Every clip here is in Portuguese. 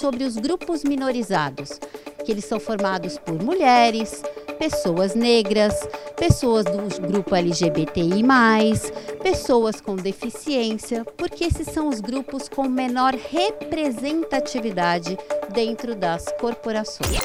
sobre os grupos minorizados, que eles são formados por mulheres, pessoas negras, pessoas do grupo LGBTI, pessoas com deficiência, porque esses são os grupos com menor representatividade dentro das corporações.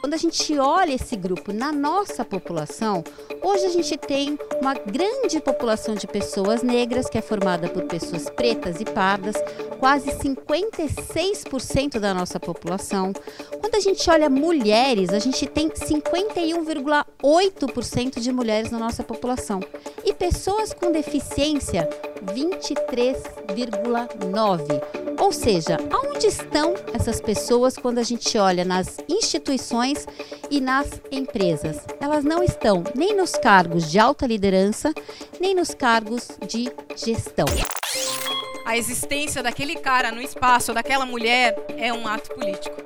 Quando a gente olha esse grupo na nossa população, hoje a gente tem uma grande população de pessoas negras, que é formada por pessoas pretas e pardas, quase 56% da nossa população. Quando a gente olha mulheres, a gente tem 51,8% de mulheres na nossa população. E pessoas com deficiência, 23,9%. Ou seja, aonde estão essas pessoas quando a gente olha nas instituições e nas empresas? Elas não estão nem nos cargos de alta liderança, nem nos cargos de gestão. A existência daquele cara no espaço, daquela mulher, é um ato político.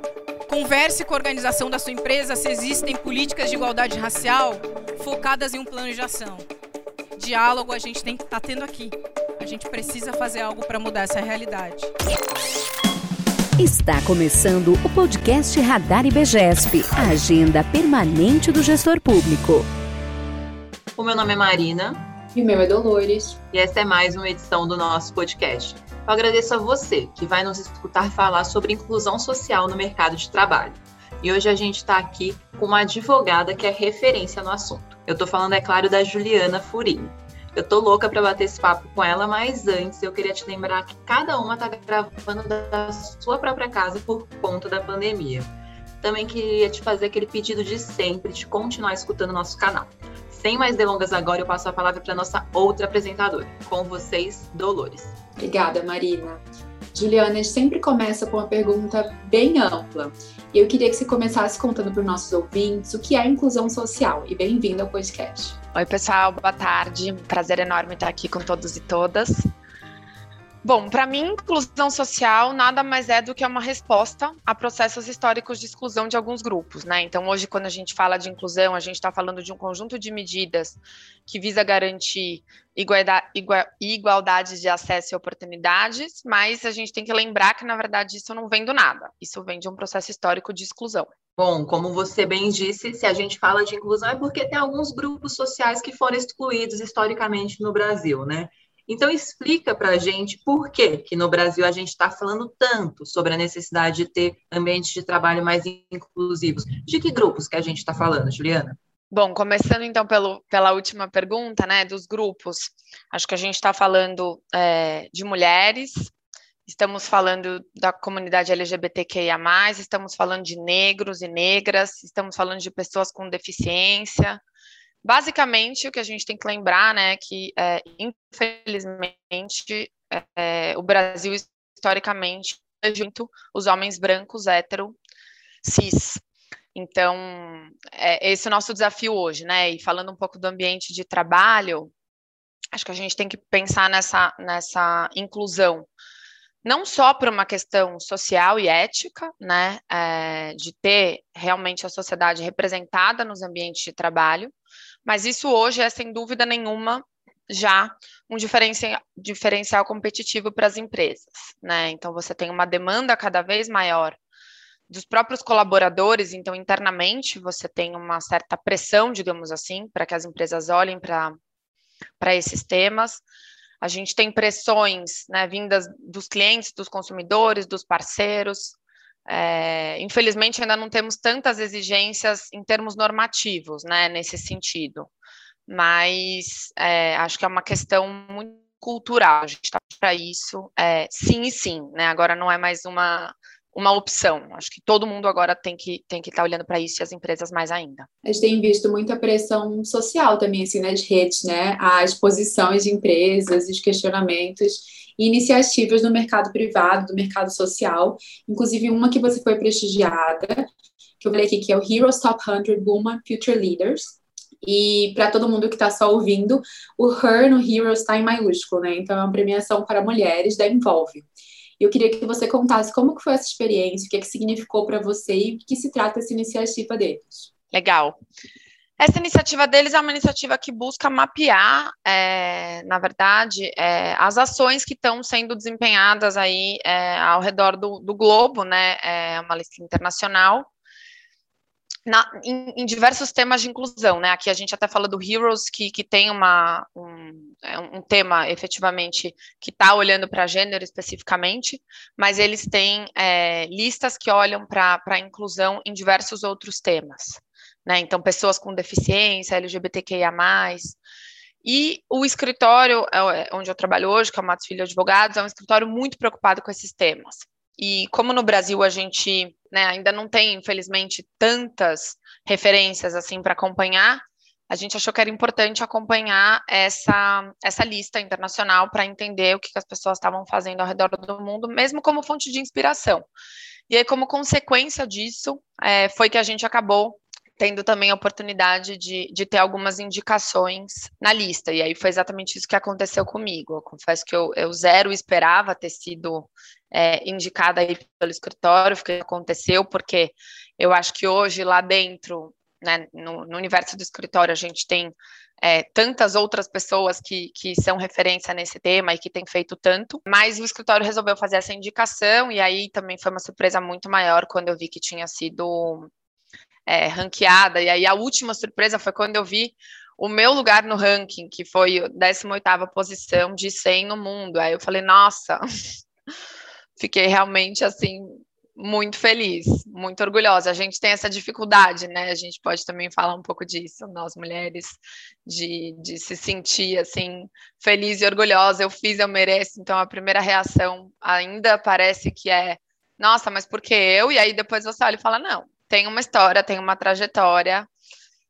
Converse com a organização da sua empresa se existem políticas de igualdade racial focadas em um plano de ação. Diálogo a gente tem que estar tá tendo aqui. A gente precisa fazer algo para mudar essa realidade. Está começando o podcast Radar IBGESP, a agenda permanente do gestor público. O meu nome é Marina. E o meu é Dolores. E essa é mais uma edição do nosso podcast. Eu agradeço a você que vai nos escutar falar sobre inclusão social no mercado de trabalho. E hoje a gente está aqui com uma advogada que é referência no assunto. Eu estou falando, é claro, da Juliana Furini. Eu tô louca para bater esse papo com ela, mas antes eu queria te lembrar que cada uma tá gravando da sua própria casa por conta da pandemia. Também queria te fazer aquele pedido de sempre de continuar escutando nosso canal. Sem mais delongas agora, eu passo a palavra para nossa outra apresentadora. Com vocês, Dolores. Obrigada, Marina. Juliana, a gente sempre começa com uma pergunta bem ampla. E eu queria que você começasse contando para os nossos ouvintes o que é inclusão social. E bem-vindo ao podcast. Oi, pessoal, boa tarde. Prazer enorme estar aqui com todos e todas. Bom, para mim, inclusão social nada mais é do que uma resposta a processos históricos de exclusão de alguns grupos, né? Então, hoje, quando a gente fala de inclusão, a gente está falando de um conjunto de medidas que visa garantir igualdade, de acesso e oportunidades, mas a gente tem que lembrar que, na verdade, isso não vem do nada. Isso vem de um processo histórico de exclusão. Bom, como você bem disse, se a gente fala de inclusão é porque tem alguns grupos sociais que foram excluídos historicamente no Brasil, né? Então explica para a gente por que que no Brasil a gente está falando tanto sobre a necessidade de ter ambientes de trabalho mais inclusivos. De que grupos que a gente está falando, Juliana? Bom, começando então pelo, pela última pergunta, né, dos grupos, acho que a gente está falando é, de mulheres, Estamos falando da comunidade LGBTQIA, estamos falando de negros e negras, estamos falando de pessoas com deficiência. Basicamente, o que a gente tem que lembrar, né, que é, infelizmente é, o Brasil historicamente junto os homens brancos hétero cis. Então, é, esse é o nosso desafio hoje, né? E falando um pouco do ambiente de trabalho, acho que a gente tem que pensar nessa, nessa inclusão não só por uma questão social e ética, né, é, de ter realmente a sociedade representada nos ambientes de trabalho, mas isso hoje é, sem dúvida nenhuma, já um diferencial, diferencial competitivo para as empresas, né? Então você tem uma demanda cada vez maior dos próprios colaboradores, então internamente você tem uma certa pressão, digamos assim, para que as empresas olhem para esses temas. A gente tem pressões né, vindas dos clientes, dos consumidores, dos parceiros. É, infelizmente, ainda não temos tantas exigências em termos normativos, né, nesse sentido. Mas é, acho que é uma questão muito cultural. A gente está para isso, é, sim e sim. Né? Agora não é mais uma uma opção. Acho que todo mundo agora tem que tem que estar tá olhando para isso e as empresas mais ainda. A gente tem visto muita pressão social também assim nas redes, né? As posições de empresas, os questionamentos e iniciativas no mercado privado, do mercado social, inclusive uma que você foi prestigiada, que eu falei aqui que é o Heroes Top 100 Women Future Leaders. E para todo mundo que está só ouvindo, o Her no Heroes está em maiúsculo, né? Então é uma premiação para mulheres da Envolve. Eu queria que você contasse como que foi essa experiência, o que, é que significou para você e o que se trata essa iniciativa deles. Legal. Essa iniciativa deles é uma iniciativa que busca mapear, é, na verdade, é, as ações que estão sendo desempenhadas aí é, ao redor do, do, globo, né? É uma lista internacional. Na, em, em, diversos temas de inclusão, né? Aqui a gente até fala do Heroes, que, que tem uma, um, é um tema efetivamente que está olhando para gênero especificamente, mas eles têm é, listas que olham para a inclusão em diversos outros temas né? Então, pessoas com deficiência, LGBTQIA. E o escritório é, é, onde eu trabalho hoje, que é o Matos Filho Advogados, é um escritório muito preocupado com esses temas. E como no Brasil a gente né, ainda não tem, infelizmente, tantas referências assim para acompanhar, a gente achou que era importante acompanhar essa, essa lista internacional para entender o que, que as pessoas estavam fazendo ao redor do mundo, mesmo como fonte de inspiração. E aí, como consequência disso, é, foi que a gente acabou tendo também a oportunidade de, de ter algumas indicações na lista. E aí foi exatamente isso que aconteceu comigo. Eu confesso que eu, eu zero esperava ter sido é, indicada aí pelo escritório, o que aconteceu, porque eu acho que hoje lá dentro, né, no, no universo do escritório, a gente tem é, tantas outras pessoas que, que são referência nesse tema e que têm feito tanto, mas o escritório resolveu fazer essa indicação, e aí também foi uma surpresa muito maior quando eu vi que tinha sido é, ranqueada. E aí a última surpresa foi quando eu vi o meu lugar no ranking, que foi a 18ª posição de 100 no mundo. Aí eu falei, nossa, fiquei realmente assim muito feliz, muito orgulhosa. A gente tem essa dificuldade, né? A gente pode também falar um pouco disso, nós mulheres, de, de se sentir assim feliz e orgulhosa. Eu fiz, eu mereço. Então a primeira reação ainda parece que é, nossa, mas por que eu? E aí depois você olha e fala, não, tem uma história, tem uma trajetória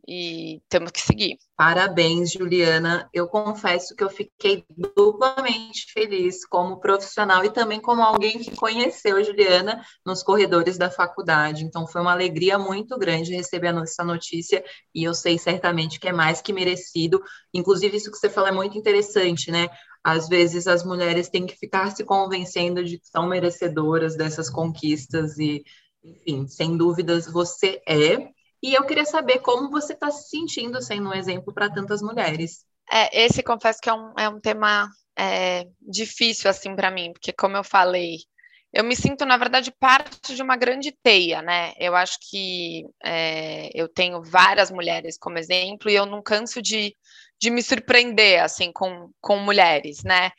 e temos que seguir. Parabéns, Juliana. Eu confesso que eu fiquei duplamente feliz como profissional e também como alguém que conheceu a Juliana nos corredores da faculdade. Então, foi uma alegria muito grande receber essa notícia e eu sei certamente que é mais que merecido. Inclusive, isso que você falou é muito interessante, né? Às vezes as mulheres têm que ficar se convencendo de que são merecedoras dessas conquistas e enfim, sem dúvidas você é. E eu queria saber como você está se sentindo sendo um exemplo para tantas mulheres. É, esse confesso que é um, é um tema é, difícil assim para mim, porque como eu falei, eu me sinto na verdade parte de uma grande teia, né? Eu acho que é, eu tenho várias mulheres como exemplo e eu não canso de, de me surpreender assim com, com mulheres, né?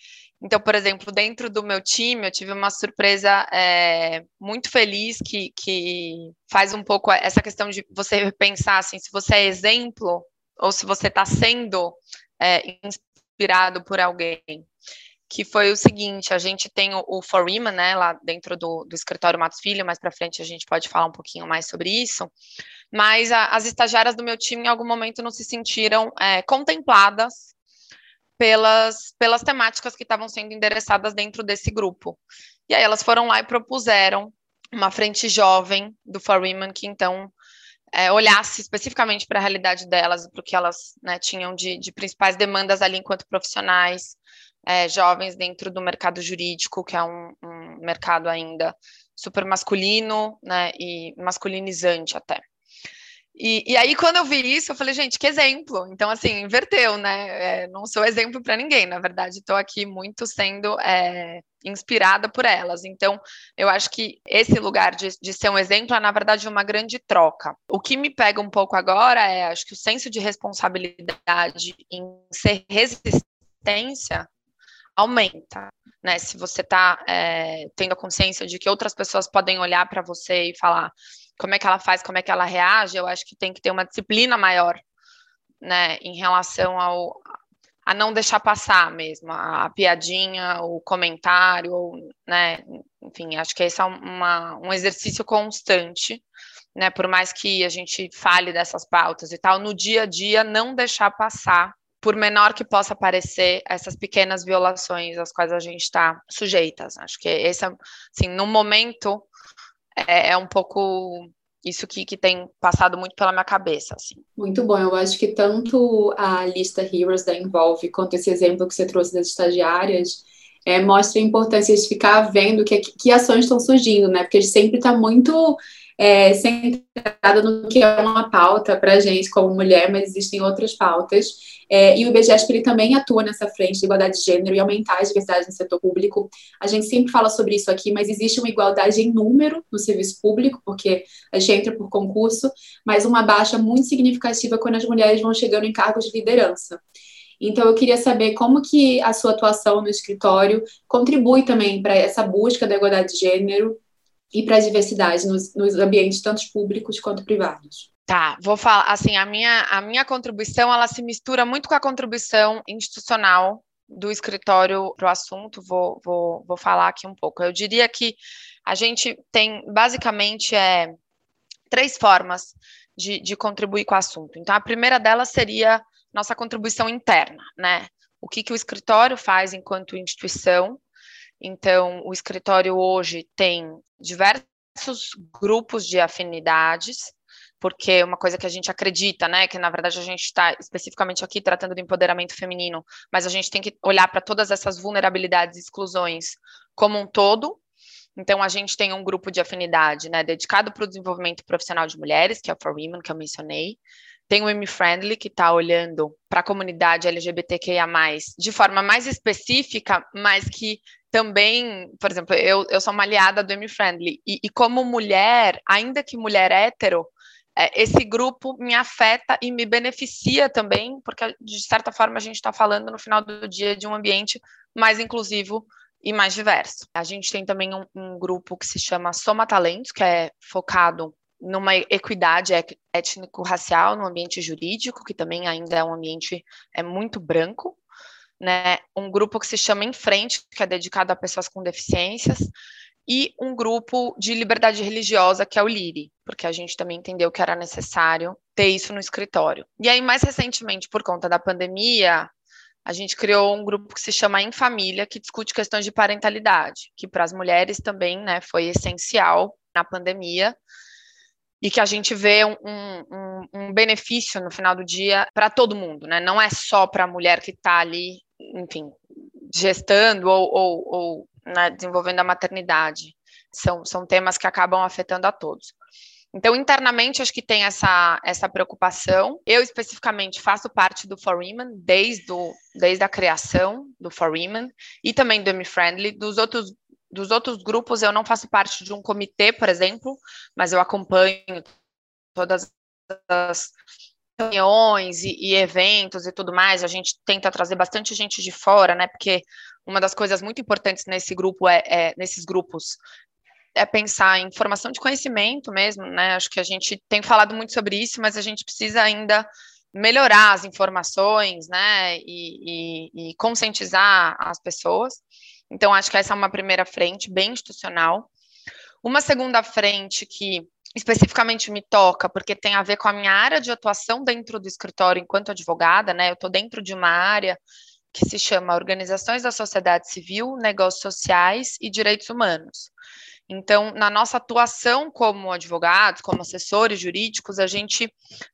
Então, por exemplo, dentro do meu time, eu tive uma surpresa é, muito feliz que, que faz um pouco essa questão de você pensar assim, se você é exemplo ou se você está sendo é, inspirado por alguém. Que foi o seguinte: a gente tem o, o For Women, né, lá dentro do, do escritório Matos Filho, mais para frente a gente pode falar um pouquinho mais sobre isso. Mas a, as estagiárias do meu time, em algum momento, não se sentiram é, contempladas pelas, pelas temáticas que estavam sendo endereçadas dentro desse grupo. E aí elas foram lá e propuseram uma frente jovem do For Women que então é, olhasse especificamente para a realidade delas, para o que elas né, tinham de, de, principais demandas ali enquanto profissionais, é, jovens dentro do mercado jurídico, que é um, um mercado ainda super masculino né, e masculinizante até. E, e, aí, quando eu vi isso, eu falei, gente, que exemplo. Então, assim, inverteu, né? É, não sou exemplo para ninguém, na verdade, estou aqui muito sendo é, inspirada por elas. Então, eu acho que esse lugar de, de, ser um exemplo é, na verdade, uma grande troca. O que me pega um pouco agora é, acho que o senso de responsabilidade em ser resistência aumenta. Né, se você está é, tendo a consciência de que outras pessoas podem olhar para você e falar: como é que ela faz, como é que ela reage, eu acho que tem que ter uma disciplina maior, né, em relação ao a não deixar passar mesmo a, a piadinha, o comentário, né, enfim, acho que esse é uma, um exercício constante, né, por mais que a gente fale dessas pautas e tal, no dia a dia não deixar passar por menor que possa parecer, essas pequenas violações às quais a gente está sujeitas. Acho que esse, assim, no momento, é, é um pouco isso que, que tem passado muito pela minha cabeça, assim. Muito bom, eu acho que tanto a lista Heroes da Envolve, quanto esse exemplo que você trouxe das estagiárias, é, mostra a importância de ficar vendo que, que ações estão surgindo, né, porque a gente sempre está muito é, centrada no que é uma pauta para a gente como mulher, mas existem outras pautas. É, e o IBGESP ele também atua nessa frente de igualdade de gênero e aumentar a diversidade no setor público. A gente sempre fala sobre isso aqui, mas existe uma igualdade em número no serviço público, porque a gente entra por concurso, mas uma baixa muito significativa quando as mulheres vão chegando em cargos de liderança. Então, eu queria saber como que a sua atuação no escritório contribui também para essa busca da igualdade de gênero e para a diversidade nos, nos ambientes tanto públicos quanto privados. Tá, vou falar assim, a minha, a minha contribuição, ela se mistura muito com a contribuição institucional do escritório para o assunto, vou, vou, vou falar aqui um pouco. Eu diria que a gente tem basicamente é, três formas de, de contribuir com o assunto. Então, a primeira delas seria nossa contribuição interna, né? O que, que o escritório faz enquanto instituição. Então, o escritório hoje tem diversos grupos de afinidades, porque uma coisa que a gente acredita, né, que na verdade a gente está especificamente aqui tratando do empoderamento feminino, mas a gente tem que olhar para todas essas vulnerabilidades e exclusões como um todo. Então, a gente tem um grupo de afinidade, né, dedicado para o desenvolvimento profissional de mulheres, que é o For Women, que eu mencionei. Tem o M Friendly, que está olhando para a comunidade LGBTQIA, de forma mais específica, mas que também, por exemplo, eu, eu sou uma aliada do M Friendly, e, e como mulher, ainda que mulher hétero, é, esse grupo me afeta e me beneficia também, porque de certa forma a gente está falando no final do dia de um ambiente mais inclusivo e mais diverso. A gente tem também um, um grupo que se chama Soma Talentos, que é focado numa equidade étnico-racial no ambiente jurídico, que também ainda é um ambiente é muito branco, né? Um grupo que se chama Em Frente, que é dedicado a pessoas com deficiências, e um grupo de liberdade religiosa, que é o LIRI, porque a gente também entendeu que era necessário ter isso no escritório. E aí, mais recentemente, por conta da pandemia, a gente criou um grupo que se chama Em Família, que discute questões de parentalidade, que para as mulheres também né, foi essencial na pandemia, e que a gente vê um, um, um benefício no final do dia para todo mundo, né? Não é só para a mulher que está ali, enfim, gestando ou, ou, ou né, desenvolvendo a maternidade. São, são temas que acabam afetando a todos. Então, internamente, acho que tem essa, essa preocupação. Eu, especificamente, faço parte do For Women desde, o, desde a criação do For Women e também do M-Friendly. Dos outros, dos outros grupos, eu não faço parte de um comitê, por exemplo, mas eu acompanho todas as reuniões e, e, eventos e tudo mais, a gente tenta trazer bastante gente de fora, né? Porque uma das coisas muito importantes nesse grupo é, é nesses grupos é pensar em formação de conhecimento mesmo, né? Acho que a gente tem falado muito sobre isso, mas a gente precisa ainda melhorar as informações, né? E, e, e conscientizar as pessoas. Então, acho que essa é uma primeira frente bem institucional. Uma segunda frente que especificamente me toca, porque tem a ver com a minha área de atuação dentro do escritório enquanto advogada, né? Eu estou dentro de uma área que se chama Organizações da Sociedade Civil, Negócios Sociais e Direitos Humanos. Então, na nossa atuação como advogados, como assessores jurídicos, a gente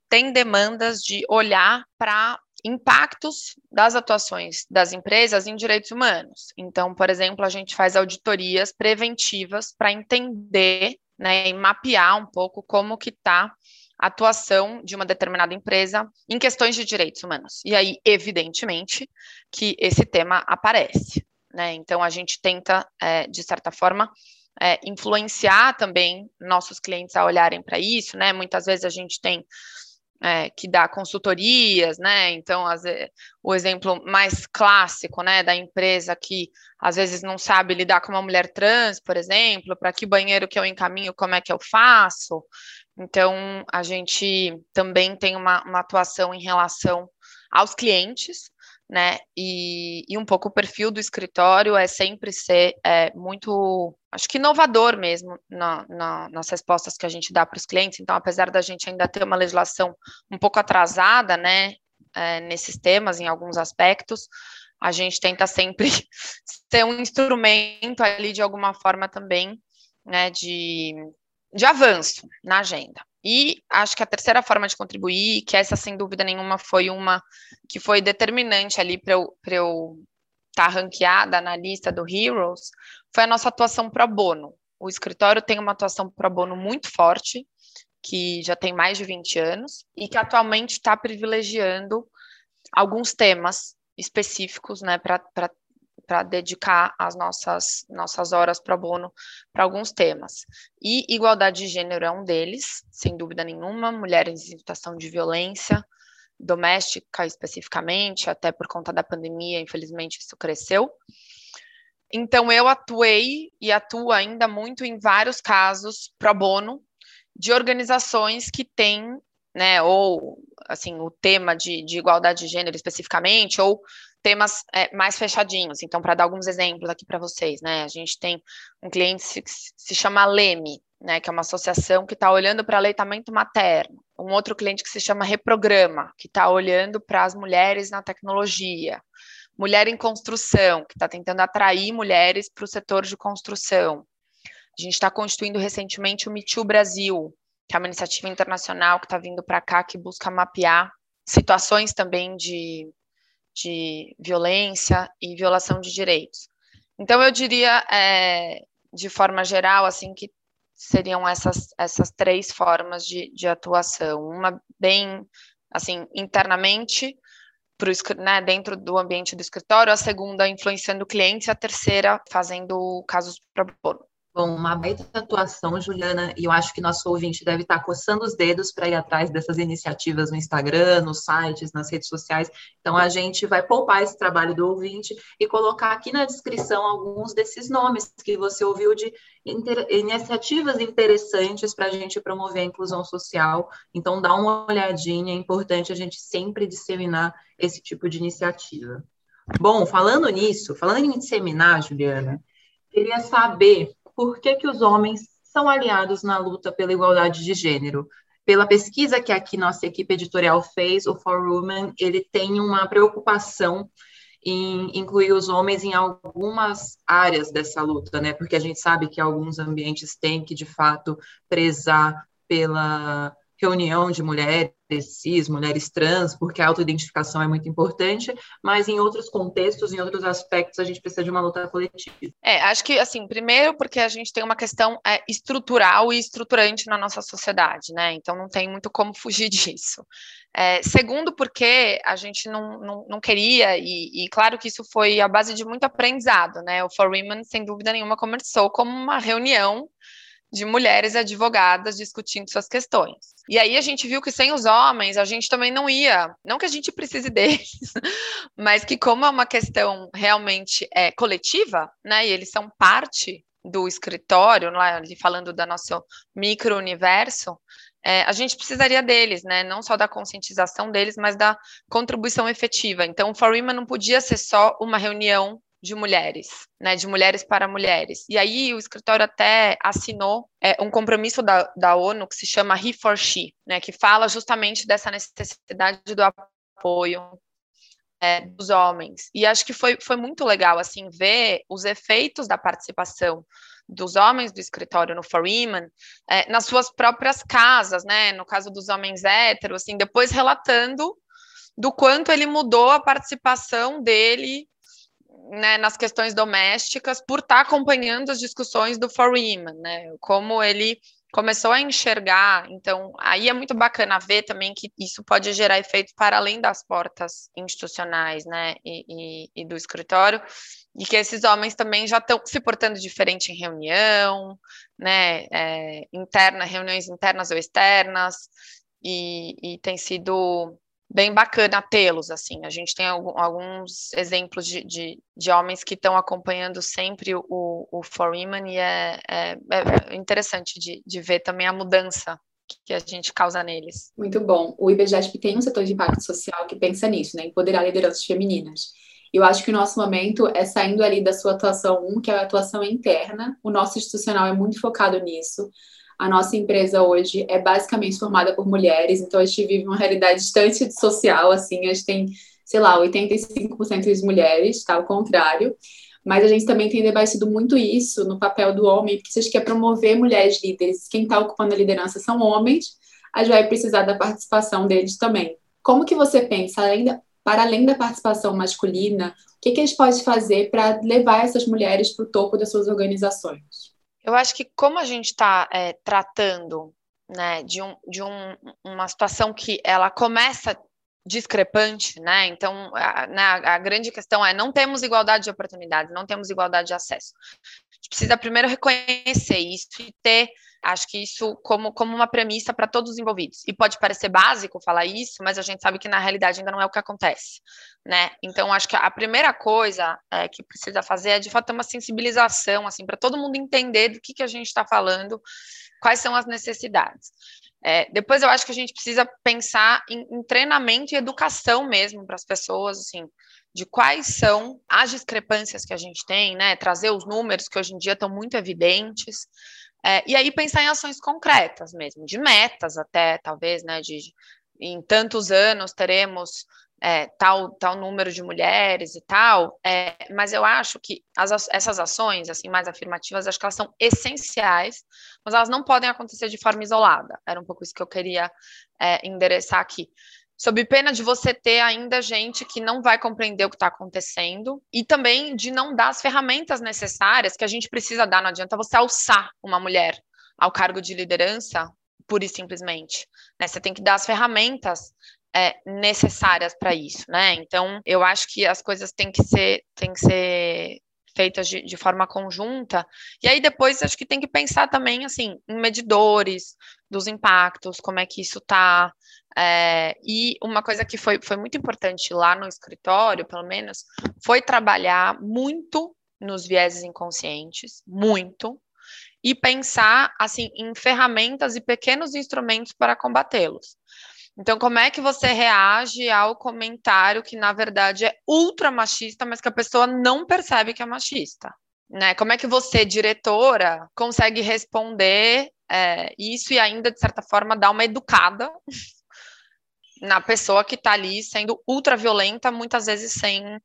tem demandas de olhar para impactos das atuações das empresas em direitos humanos. Então, por exemplo, a gente faz auditorias preventivas para entender né, e mapear um pouco como que está a atuação de uma determinada empresa em questões de direitos humanos. E aí, evidentemente, que esse tema aparece. Né? Então, a gente tenta, é, de certa forma, é, influenciar também nossos clientes a olharem para isso. Né? Muitas vezes a gente tem é, que dá consultorias, né? Então, as, o exemplo mais clássico, né, da empresa que às vezes não sabe lidar com uma mulher trans, por exemplo, para que banheiro que eu encaminho, como é que eu faço. Então, a gente também tem uma, uma atuação em relação aos clientes, né? E, e um pouco o perfil do escritório é sempre ser é, muito, acho que inovador mesmo na, na, nas respostas que a gente dá para os clientes. Então, apesar da gente ainda ter uma legislação um pouco atrasada, né, é, nesses temas, em alguns aspectos, a gente tenta sempre ser um instrumento ali de alguma forma também, né, de, de avanço na agenda. E acho que a terceira forma de contribuir, que essa sem dúvida nenhuma foi uma que foi determinante ali para eu estar tá ranqueada na lista do Heroes, foi a nossa atuação pro bono. o escritório tem uma atuação pro bono muito forte, que já tem mais de 20 anos, e que atualmente está privilegiando alguns temas específicos né, para dedicar as nossas, nossas horas pro bono para alguns temas. E igualdade de gênero é um deles, sem dúvida nenhuma, mulheres em situação de violência, doméstica especificamente, até por conta da pandemia, infelizmente isso cresceu. Então eu atuei e atuo ainda muito em vários casos pro bono de organizações que têm, né, ou assim, o tema de, de igualdade de gênero especificamente, ou temas é, mais fechadinhos. Então, para dar alguns exemplos aqui para vocês, né, a gente tem um cliente que se chama Leme, né, que é uma associação que está olhando para aleitamento materno. Um outro cliente que se chama Reprograma, que está olhando para as mulheres na tecnologia. Mulher em Construção, que está tentando atrair mulheres para o setor de construção. A gente está constituindo recentemente o Me Brasil, que é uma iniciativa internacional que está vindo para cá, que busca mapear situações também de, de violência e violação de direitos. Então, eu diria, é, de forma geral, assim, que seriam essas, essas três formas de, de atuação. Uma bem, assim, internamente, pro, né, dentro do ambiente do escritório, a segunda influenciando clientes, a terceira fazendo casos para bono. Bom, uma baita atuação, Juliana, e eu acho que nosso ouvinte deve estar coçando os dedos para ir atrás dessas iniciativas no Instagram, nos sites, nas redes sociais. Então, a gente vai poupar esse trabalho do ouvinte e colocar aqui na descrição alguns desses nomes que você ouviu de inter... iniciativas interessantes para a gente promover a inclusão social. Então, dá uma olhadinha, é importante a gente sempre disseminar esse tipo de iniciativa. Bom, falando nisso, falando em disseminar, Juliana, queria saber por que, que os homens são aliados na luta pela igualdade de gênero. Pela pesquisa que aqui nossa equipe editorial fez, o For Women, ele tem uma preocupação em incluir os homens em algumas áreas dessa luta, né? Porque a gente sabe que alguns ambientes têm que, de fato, prezar pela reunião de mulheres cis, mulheres trans, porque a autoidentificação é muito importante, mas em outros contextos, em outros aspectos, a gente precisa de uma luta coletiva. É, acho que, assim, primeiro porque a gente tem uma questão é, estrutural e estruturante na nossa sociedade, né? Então não tem muito como fugir disso. É, segundo, porque a gente não, não, não queria, e, e, claro que isso foi a base de muito aprendizado, né? O For Women, sem dúvida nenhuma, começou como uma reunião de mulheres advogadas discutindo suas questões. E aí a gente viu que sem os homens a gente também não ia, não que a gente precise deles, mas que como é uma questão realmente é, coletiva, né, e eles são parte do escritório, lá, falando do nosso micro-universo, é, a gente precisaria deles, né? Não só da conscientização deles, mas da contribuição efetiva. Então, o For Women não podia ser só uma reunião de mulheres, né, de mulheres para mulheres. E aí o escritório até assinou é, um compromisso da, da ONU que se chama He for She, né, que fala justamente dessa necessidade do apoio é, dos homens. E acho que foi, foi muito legal assim ver os efeitos da participação dos homens do escritório no For Women é, nas suas próprias casas, né? No caso dos homens héteros, assim, depois relatando do quanto ele mudou a participação dele né, nas questões domésticas por estar tá acompanhando as discussões do For Women, né? Como ele começou a enxergar, então aí é muito bacana ver também que isso pode gerar efeitos para além das portas institucionais, né, e, e, e do escritório, e que esses homens também já estão se portando diferente em reunião, né, é, interna, reuniões internas ou externas, e, e tem sido bem bacana tê-los, assim. A gente tem alguns exemplos de, de, de homens que estão acompanhando sempre o, o For Women e é, é, é interessante de, de ver também a mudança que a gente causa neles. Muito bom. O IBGESP tem um setor de impacto social que pensa nisso, né? Empoderar lideranças femininas. Eu acho que o nosso momento é saindo ali da sua atuação 1, que é a atuação interna. O nosso institucional é muito focado nisso. A nossa empresa hoje é basicamente formada por mulheres, então a gente vive uma realidade distante de social, assim, a gente tem, sei lá, 85% de mulheres, tá? Ao contrário. Mas a gente também tem debatido muito isso no papel do homem, porque se a gente quer promover mulheres líderes, quem está ocupando a liderança são homens, a gente vai precisar da participação deles também. Como que você pensa, além da, para além da participação masculina, o que, que a gente pode fazer para levar essas mulheres para o topo das suas organizações? Eu acho que como a gente está é, tratando né, de, um, de um, uma situação que ela começa discrepante, né? Então, a, né, a, grande questão é não temos igualdade de oportunidades, não temos igualdade de acesso. A gente precisa primeiro reconhecer isso e ter, acho que isso como, como uma premissa para todos os envolvidos. E pode parecer básico falar isso, mas a gente sabe que na realidade ainda não é o que acontece, né? Então, acho que a primeira coisa é, que precisa fazer é de fato uma sensibilização, assim, para todo mundo entender do que, que a gente está falando, quais são as necessidades. É, depois eu acho que a gente precisa pensar em, em treinamento e educação mesmo para as pessoas, assim, de quais são as discrepâncias que a gente tem, né? Trazer os números que hoje em dia estão muito evidentes. É, e aí pensar em ações concretas mesmo, de metas até, talvez, né? De, em tantos anos teremos é, tal, tal número de mulheres e tal, é, mas eu acho que as, essas ações, assim, mais afirmativas, acho que elas são essenciais, mas elas não podem acontecer de forma isolada. Era um pouco isso que eu queria é, endereçar aqui. Sob pena de você ter ainda gente que não vai compreender o que está acontecendo e também de não dar as ferramentas necessárias que a gente precisa dar. Não adianta você alçar uma mulher ao cargo de liderança pura e simplesmente. Né? Você tem que dar as ferramentas é, necessárias para isso, né? Então, eu acho que as coisas têm que ser, têm que ser feitas de, de, forma conjunta. E aí depois acho que tem que pensar também assim em medidores dos impactos, como é que isso está. É, e uma coisa que foi, foi muito importante lá no escritório, pelo menos, foi trabalhar muito nos vieses inconscientes, muito, e pensar assim em ferramentas e pequenos instrumentos para combatê-los. Então, como é que você reage ao comentário que, na verdade, é ultra machista, mas que a pessoa não percebe que é machista? Né? Como é que você, diretora, consegue responder é, isso e ainda, de certa forma, dar uma educada na pessoa que está ali sendo ultra violenta, muitas vezes sem,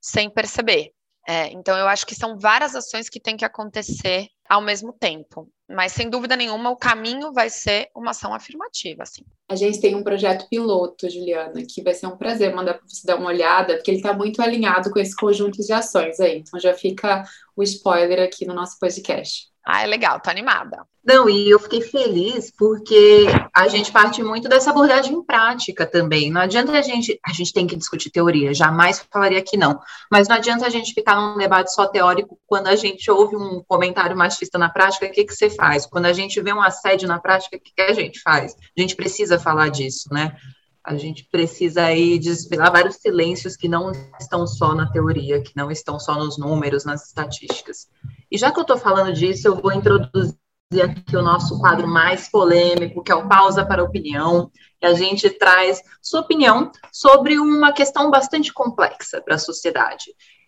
sem perceber? É, então, eu acho que são várias ações que têm que acontecer ao mesmo tempo. Mas, sem dúvida nenhuma, o caminho vai ser uma ação afirmativa, assim. A gente tem um projeto piloto, Juliana, que vai ser um prazer mandar para você dar uma olhada, porque ele está muito alinhado com esse conjunto de ações aí. Então, já fica o spoiler aqui no nosso podcast. Ah, é legal, tô animada. Não, e eu fiquei feliz porque a gente parte muito dessa abordagem prática também. Não adianta a gente, a gente tem que discutir teoria, jamais falaria que não. Mas não adianta a gente ficar num debate só teórico quando a gente ouve um comentário machista na prática, o que, que você faz? Quando a gente vê um assédio na prática, o que, que a gente faz? A gente precisa falar disso, né? A gente precisa aí desvelar vários silêncios que não estão só na teoria, que não estão só nos números, nas estatísticas. E já que eu estou falando disso, eu vou introduzir aqui o nosso quadro mais polêmico, que é o Pausa para Opinião, que a gente traz sua opinião sobre uma questão bastante complexa para a sociedade.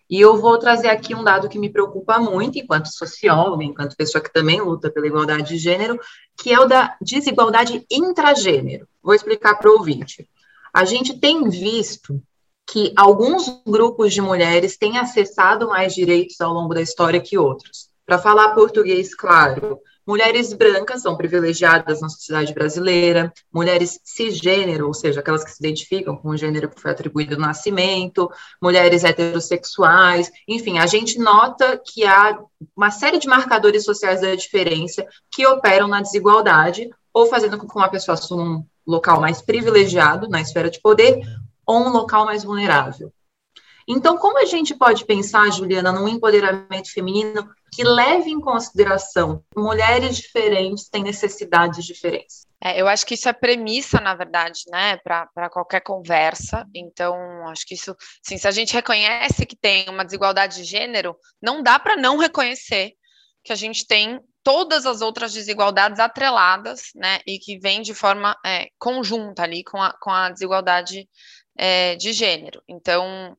E eu vou trazer aqui um dado que me preocupa muito, enquanto socióloga, enquanto pessoa que também luta pela igualdade de gênero, que é o da desigualdade intragênero. Vou explicar para o ouvinte. A gente tem visto que alguns grupos de mulheres têm acessado mais direitos ao longo da história que outros. Para falar português claro, Mulheres brancas são privilegiadas na sociedade brasileira, mulheres cisgênero, ou seja, aquelas que se identificam com o gênero que foi atribuído no nascimento, mulheres heterossexuais, enfim, a gente nota que há uma série de marcadores sociais da diferença que operam na desigualdade, ou fazendo com que uma pessoa assuma um local mais privilegiado na esfera de poder, ou um local mais vulnerável. Então, como a gente pode pensar, Juliana, num empoderamento feminino que leve em consideração mulheres diferentes têm necessidades diferentes? É, eu acho que isso é premissa, na verdade, né, para qualquer conversa. Então, acho que isso, sim, se a gente reconhece que tem uma desigualdade de gênero, não dá para não reconhecer que a gente tem todas as outras desigualdades atreladas, né, e que vêm de forma é, conjunta ali com a, com a desigualdade é, de gênero. Então,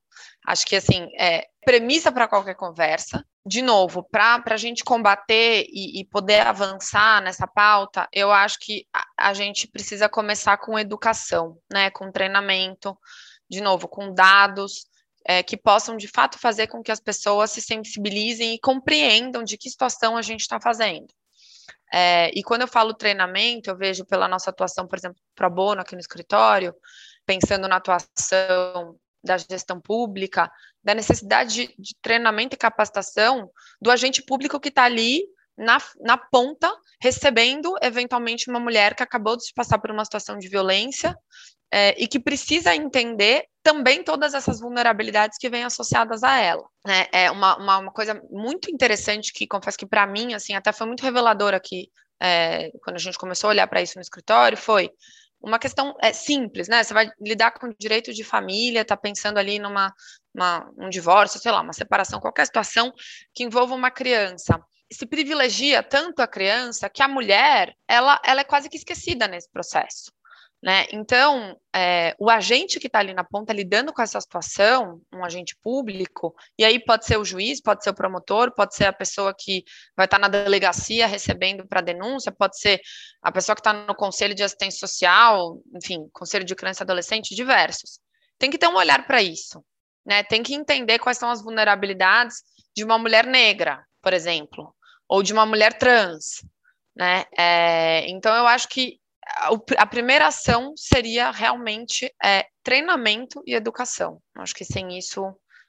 Acho que, assim, é premissa para qualquer conversa. De novo, para a gente combater e, e, poder avançar nessa pauta, eu acho que a, a gente precisa começar com educação, né? Com treinamento, de novo, com dados, é, que possam de fato fazer com que as pessoas se sensibilizem e compreendam de que situação a gente está fazendo. É, e quando eu falo treinamento, eu vejo pela nossa atuação, por exemplo, pro bono aqui no escritório, pensando na atuação da gestão pública, da necessidade de, de treinamento e capacitação do agente público que está ali na, na ponta, recebendo eventualmente uma mulher que acabou de passar por uma situação de violência é, e que precisa entender também todas essas vulnerabilidades que vêm associadas a ela. Né? É uma, uma, uma, coisa muito interessante que confesso que para mim assim até foi muito reveladora aqui é, quando a gente começou a olhar para isso no escritório foi uma questão é, simples, né? Você vai lidar com direito de família, está pensando ali numa uma, um divórcio, sei lá, uma separação, qualquer situação que envolva uma criança. Se privilegia tanto a criança que a mulher ela, ela é quase que esquecida nesse processo. Né? Então, é, o agente que está ali na ponta lidando com essa situação, um agente público, e aí pode ser o juiz, pode ser o promotor, pode ser a pessoa que vai estar tá na delegacia recebendo para denúncia, pode ser a pessoa que está no conselho de assistência social, enfim, conselho de criança e adolescente, diversos. Tem que ter um olhar para isso, né? Tem que entender quais são as vulnerabilidades de uma mulher negra, por exemplo, ou de uma mulher trans, né? É, então eu acho que a primeira ação seria realmente é, treinamento e educação. Acho que sem isso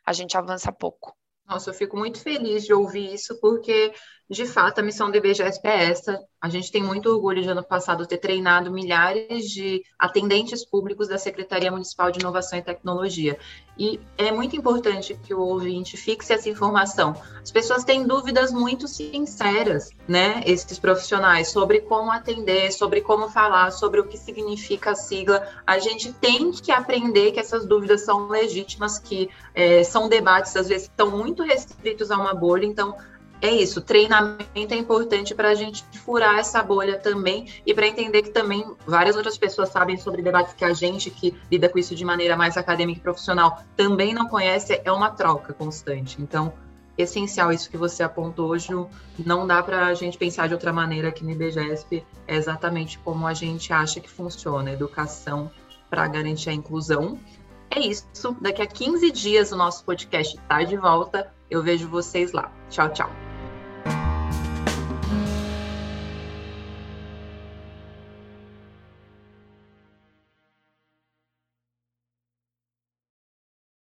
a gente avança pouco. Nossa, eu fico muito feliz de ouvir isso, porque de fato, a missão do IBGESP é essa. A gente tem muito orgulho de ano passado ter treinado milhares de atendentes públicos da Secretaria Municipal de Inovação e Tecnologia. E é muito importante que o ouvinte fixe essa informação. As pessoas têm dúvidas muito sinceras, né? Esses profissionais, sobre como atender, sobre como falar, sobre o que significa a sigla. A gente tem que aprender que essas dúvidas são legítimas, que é, são debates, às vezes, estão muito restritos a uma bolha. Então, é isso, treinamento é importante para a gente furar essa bolha também e para entender que também várias outras pessoas sabem sobre debates que a gente que lida com isso de maneira mais acadêmica e profissional também não conhece, é uma troca constante. Então, essencial isso que você apontou hoje, não dá para a gente pensar de outra maneira que no IBGESP é exatamente como a gente acha que funciona, educação para garantir a inclusão. É isso, daqui a 15 dias o nosso podcast está de volta, eu vejo vocês lá. Tchau, tchau.